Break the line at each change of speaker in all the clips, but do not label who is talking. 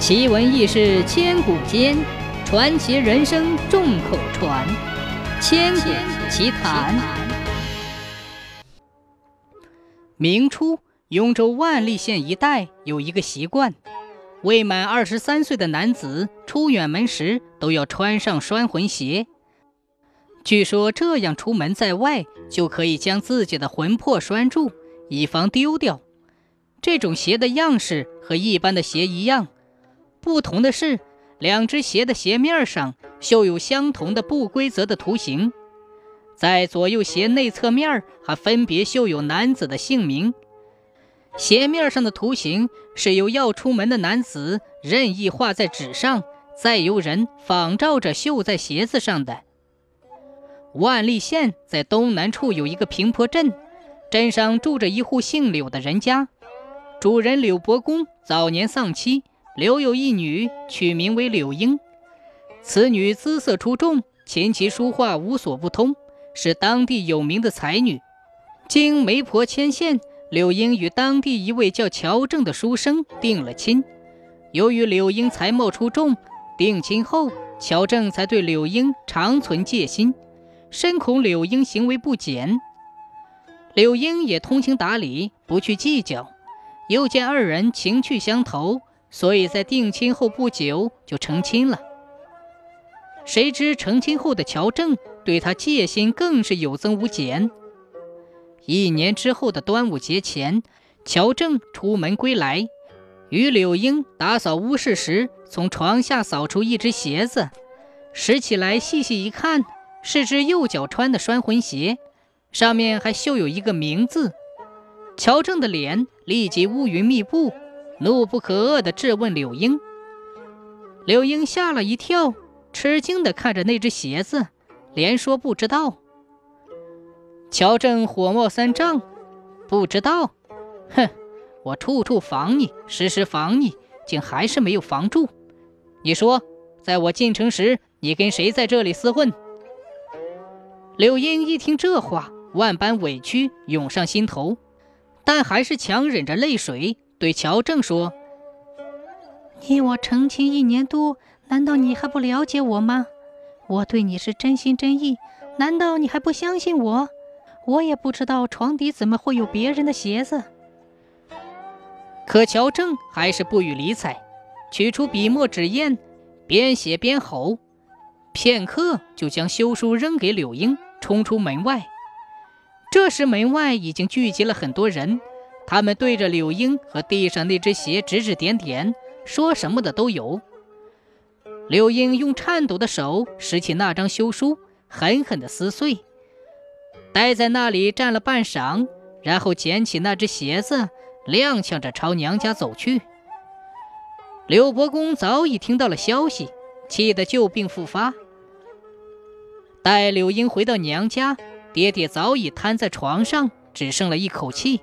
奇闻异事千古间，传奇人生众口传。千古奇谈。明初，雍州万历县一带有一个习惯：未满二十三岁的男子出远门时都要穿上拴魂鞋。据说这样出门在外，就可以将自己的魂魄拴住，以防丢掉。这种鞋的样式和一般的鞋一样。不同的是，两只鞋的鞋面上绣有相同的不规则的图形，在左右鞋内侧面还分别绣有男子的姓名。鞋面上的图形是由要出门的男子任意画在纸上，再由人仿照着绣在鞋子上的。万历县在东南处有一个平坡镇，镇上住着一户姓柳的人家，主人柳伯公早年丧妻。留有一女，取名为柳英。此女姿色出众，琴棋书画无所不通，是当地有名的才女。经媒婆牵线，柳英与当地一位叫乔正的书生定了亲。由于柳英才貌出众，定亲后，乔正才对柳英长存戒心，深恐柳英行为不检。柳英也通情达理，不去计较。又见二人情趣相投。所以在定亲后不久就成亲了。谁知成亲后的乔正对他戒心更是有增无减。一年之后的端午节前，乔正出门归来，与柳英打扫屋室时，从床下扫出一只鞋子，拾起来细细一看，是只右脚穿的拴魂鞋，上面还绣有一个名字。乔正的脸立即乌云密布。怒不可遏地质问柳英，柳英吓了一跳，吃惊地看着那只鞋子，连说不知道。乔正火冒三丈，不知道？哼，我处处防你，时时防你，竟还是没有防住。你说，在我进城时，你跟谁在这里厮混？柳英一听这话，万般委屈涌上心头，但还是强忍着泪水。对乔正说：“
你我成亲一年多，难道你还不了解我吗？我对你是真心真意，难道你还不相信我？我也不知道床底怎么会有别人的鞋子。”
可乔正还是不予理睬，取出笔墨纸砚，边写边吼，片刻就将休书扔给柳英，冲出门外。这时门外已经聚集了很多人。他们对着柳英和地上那只鞋指指点点，说什么的都有。柳英用颤抖的手拾起那张休书，狠狠地撕碎，待在那里站了半晌，然后捡起那只鞋子，踉跄着朝娘家走去。柳伯公早已听到了消息，气得旧病复发。待柳英回到娘家，爹爹早已瘫在床上，只剩了一口气。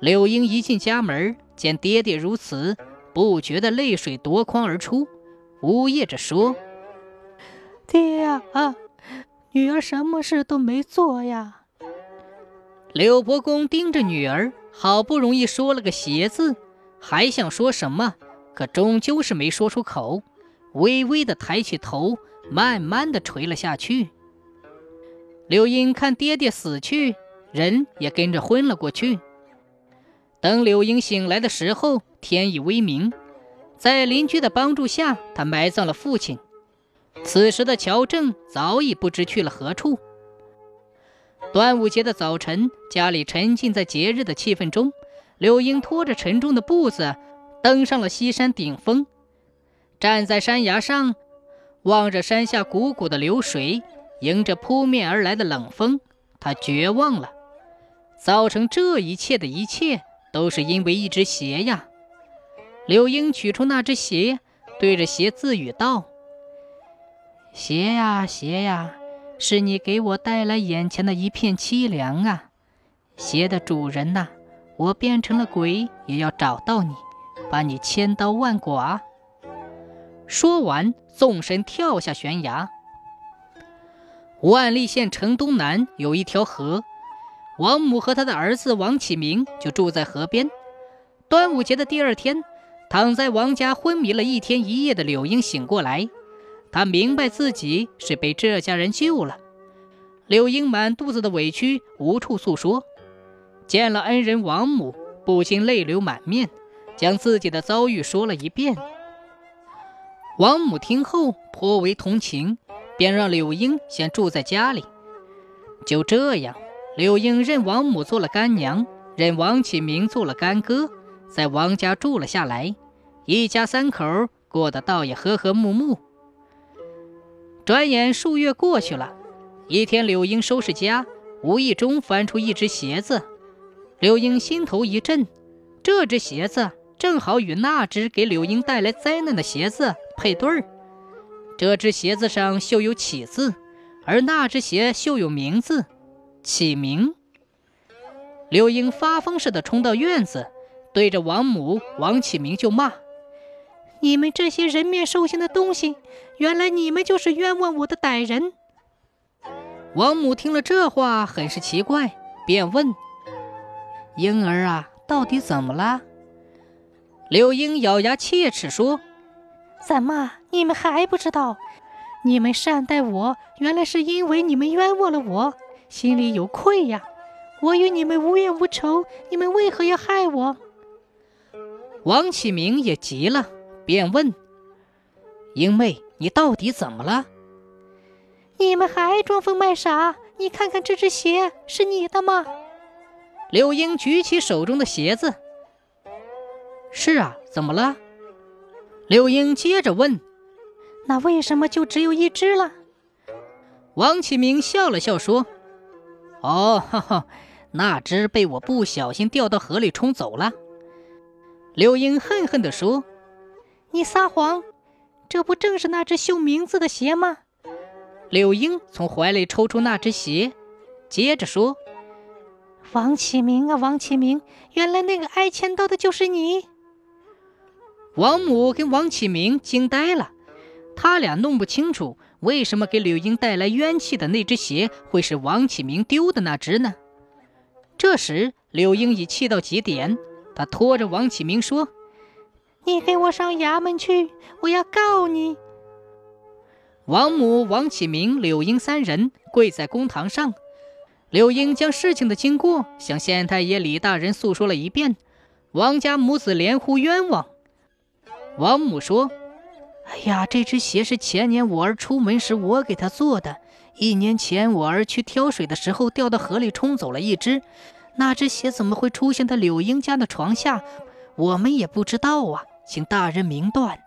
柳英一进家门，见爹爹如此，不觉得泪水夺眶而出，呜咽着说：“
爹呀，啊女儿什么事都没做呀。”
柳伯公盯着女儿，好不容易说了个“鞋”字，还想说什么，可终究是没说出口，微微的抬起头，慢慢的垂了下去。柳英看爹爹死去，人也跟着昏了过去。等柳英醒来的时候，天已微明。在邻居的帮助下，他埋葬了父亲。此时的乔正早已不知去了何处。端午节的早晨，家里沉浸在节日的气氛中。柳英拖着沉重的步子，登上了西山顶峰，站在山崖上，望着山下汩汩的流水，迎着扑面而来的冷风，他绝望了。造成这一切的一切。都是因为一只鞋呀！柳英取出那只鞋，对着鞋自语道：“鞋呀鞋呀，是你给我带来眼前的一片凄凉啊！鞋的主人呐，我变成了鬼也要找到你，把你千刀万剐！”说完，纵身跳下悬崖。万历县城东南有一条河。王母和他的儿子王启明就住在河边。端午节的第二天，躺在王家昏迷了一天一夜的柳英醒过来，她明白自己是被这家人救了。柳英满肚子的委屈无处诉说，见了恩人王母，不禁泪流满面，将自己的遭遇说了一遍。王母听后颇为同情，便让柳英先住在家里。就这样，柳英认王母做了干娘，认王启明做了干哥，在王家住了下来。一家三口过得倒也和和睦睦。转眼数月过去了，一天，柳英收拾家，无意中翻出一只鞋子，柳英心头一震，这只鞋子。正好与那只给柳英带来灾难的鞋子配对儿。这只鞋子上绣有“启”字，而那只鞋绣有名字“启明”。柳英发疯似的冲到院子，对着王母王启明就骂：“
你们这些人面兽心的东西，原来你们就是冤枉我的歹人！”
王母听了这话，很是奇怪，便问：“婴儿啊，到底怎么了？”柳英咬牙切齿说：“
怎么，你们还不知道？你们善待我，原来是因为你们冤枉了我，心里有愧呀！我与你们无冤无仇，你们为何要害我？”
王启明也急了，便问：“英妹，你到底怎么了？
你们还装疯卖傻？你看看这只鞋是你的吗？”
柳英举起手中的鞋子。是啊，怎么了？柳英接着问：“
那为什么就只有一只了？”
王启明笑了笑说：“哦，哈哈，那只被我不小心掉到河里冲走了。”柳英恨恨地说：“
你撒谎！这不正是那只绣名字的鞋吗？”
柳英从怀里抽出那只鞋，接着说：“
王启明啊，王启明，原来那个挨千刀的就是你！”
王母跟王启明惊呆了，他俩弄不清楚为什么给柳英带来冤气的那只鞋会是王启明丢的那只呢？这时，柳英已气到极点，他拖着王启明说：“
你给我上衙门去，我要告你！”
王母、王启明、柳英三人跪在公堂上，柳英将事情的经过向县太爷李大人诉说了一遍，王家母子连呼冤枉。王母说：“哎呀，这只鞋是前年我儿出门时我给他做的。一年前我儿去挑水的时候掉到河里冲走了一只，那只鞋怎么会出现在柳英家的床下？我们也不知道啊，请大人明断。”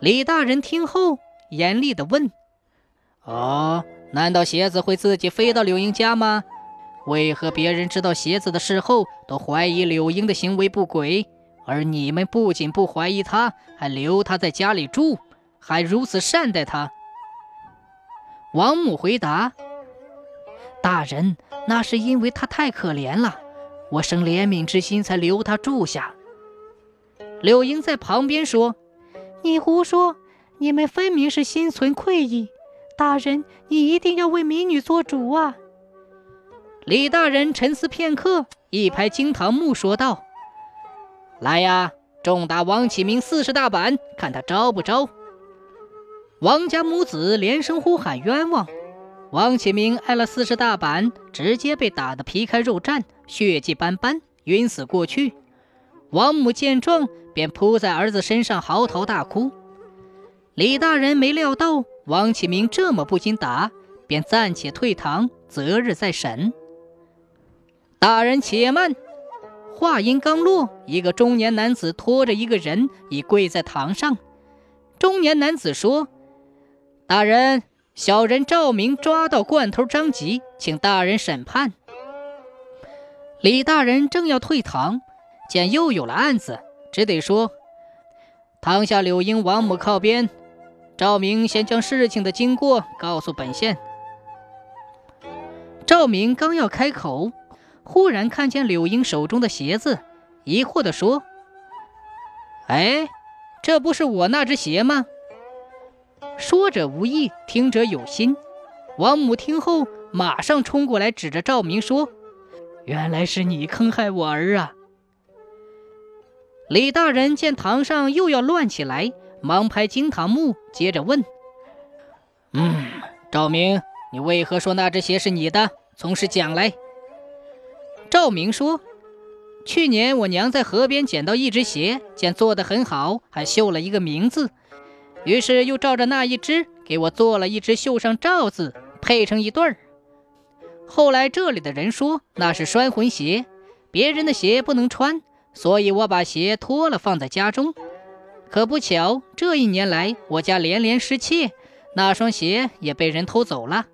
李大人听后严厉地问：“哦，难道鞋子会自己飞到柳英家吗？为何别人知道鞋子的事后都怀疑柳英的行为不轨？”而你们不仅不怀疑他，还留他在家里住，还如此善待他。王母回答：“大人，那是因为他太可怜了，我生怜悯之心才留他住下。”柳英在旁边说：“
你胡说！你们分明是心存愧意。大人，你一定要为民女做主啊！”
李大人沉思片刻，一拍惊堂木，说道。来呀！重打王启明四十大板，看他招不招！王家母子连声呼喊冤枉。王启明挨了四十大板，直接被打得皮开肉绽，血迹斑斑，晕死过去。王母见状，便扑在儿子身上嚎啕大哭。李大人没料到王启明这么不经打，便暂且退堂，择日再审。大人且慢。话音刚落，一个中年男子拖着一个人已跪在堂上。中年男子说：“大人，小人赵明抓到惯头张吉，请大人审判。”李大人正要退堂，见又有了案子，只得说：“堂下柳英、王母靠边，赵明先将事情的经过告诉本县。”赵明刚要开口。忽然看见柳英手中的鞋子，疑惑地说：“哎，这不是我那只鞋吗？”说者无意，听者有心。王母听后，马上冲过来，指着赵明说：“原来是你坑害我儿啊！”李大人见堂上又要乱起来，忙拍惊堂木，接着问：“嗯，赵明，你为何说那只鞋是你的？从实讲来。”赵明说：“去年我娘在河边捡到一只鞋，见做得很好，还绣了一个名字，于是又照着那一只给我做了一只，绣上赵字，配成一对儿。后来这里的人说那是拴魂鞋，别人的鞋不能穿。”所以我把鞋脱了放在家中，可不巧，这一年来我家连连失窃，那双鞋也被人偷走了。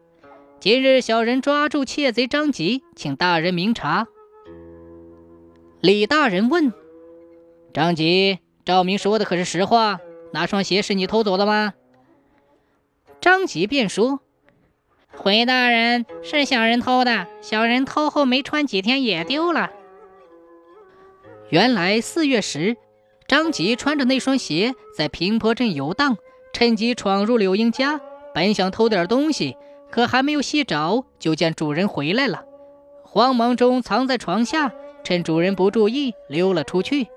今日小人抓住窃贼张吉，请大人明察。李大人问：“张吉，赵明说的可是实话？那双鞋是你偷走的吗？”张吉便说：“
回大人，是小人偷的，小人偷后没穿几天也丢了。”
原来四月时，张吉穿着那双鞋在平坡镇游荡，趁机闯入柳英家，本想偷点东西，可还没有细找，就见主人回来了，慌忙中藏在床下，趁主人不注意溜了出去。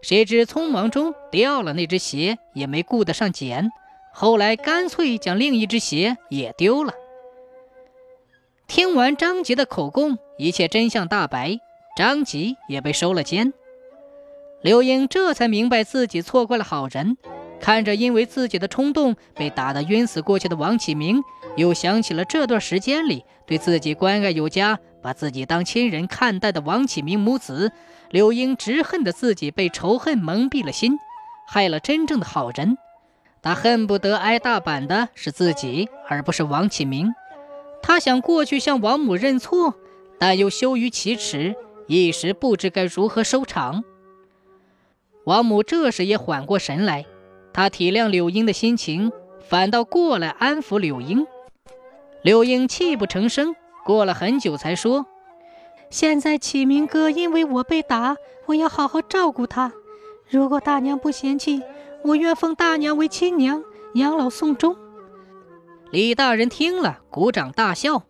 谁知匆忙中掉了那只鞋，也没顾得上捡，后来干脆将另一只鞋也丢了。听完张吉的口供，一切真相大白。张吉也被收了监，刘英这才明白自己错怪了好人。看着因为自己的冲动被打得晕死过去的王启明，又想起了这段时间里对自己关爱有加、把自己当亲人看待的王启明母子，柳英直恨的自己被仇恨蒙蔽了心，害了真正的好人。他恨不得挨大板的是自己，而不是王启明。他想过去向王母认错，但又羞于启齿。一时不知该如何收场。王母这时也缓过神来，她体谅柳英的心情，反倒过来安抚柳英。柳英泣不成声，过了很久才说：“
现在启明哥因为我被打，我要好好照顾他。如果大娘不嫌弃，我愿封大娘为亲娘，养老送终。”
李大人听了，鼓掌大笑：“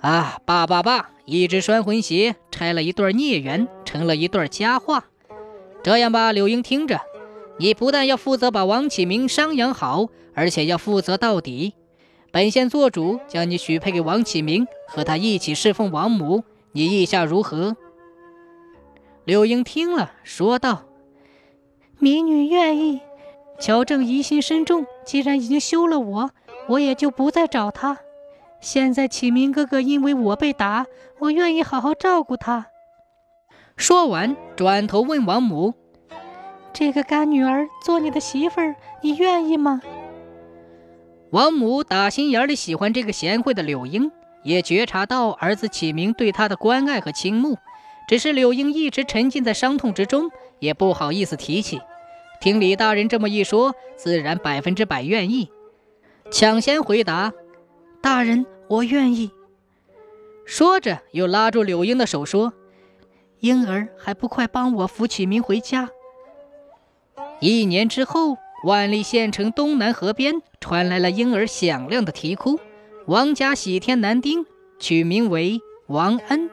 啊，罢罢罢！”一只拴魂鞋拆了一段孽缘，成了一段佳话。这样吧，柳英，听着，你不但要负责把王启明伤养好，而且要负责到底。本县做主，将你许配给王启明，和他一起侍奉王母，你意下如何？柳英听了，说道：“
民女愿意。乔正疑心深重，既然已经休了我，我也就不再找他。”现在启明哥哥因为我被打，我愿意好好照顾他。
说完，转头问王母：“
这个干女儿做你的媳妇儿，你愿意吗？”
王母打心眼里喜欢这个贤惠的柳英，也觉察到儿子启明对她的关爱和倾慕，只是柳英一直沉浸在伤痛之中，也不好意思提起。听李大人这么一说，自然百分之百愿意，抢先回答。大人，我愿意。说着，又拉住柳英的手说：“婴儿还不快帮我扶启明回家。”一年之后，万历县城东南河边传来了婴儿响亮的啼哭。王家喜添男丁，取名为王恩。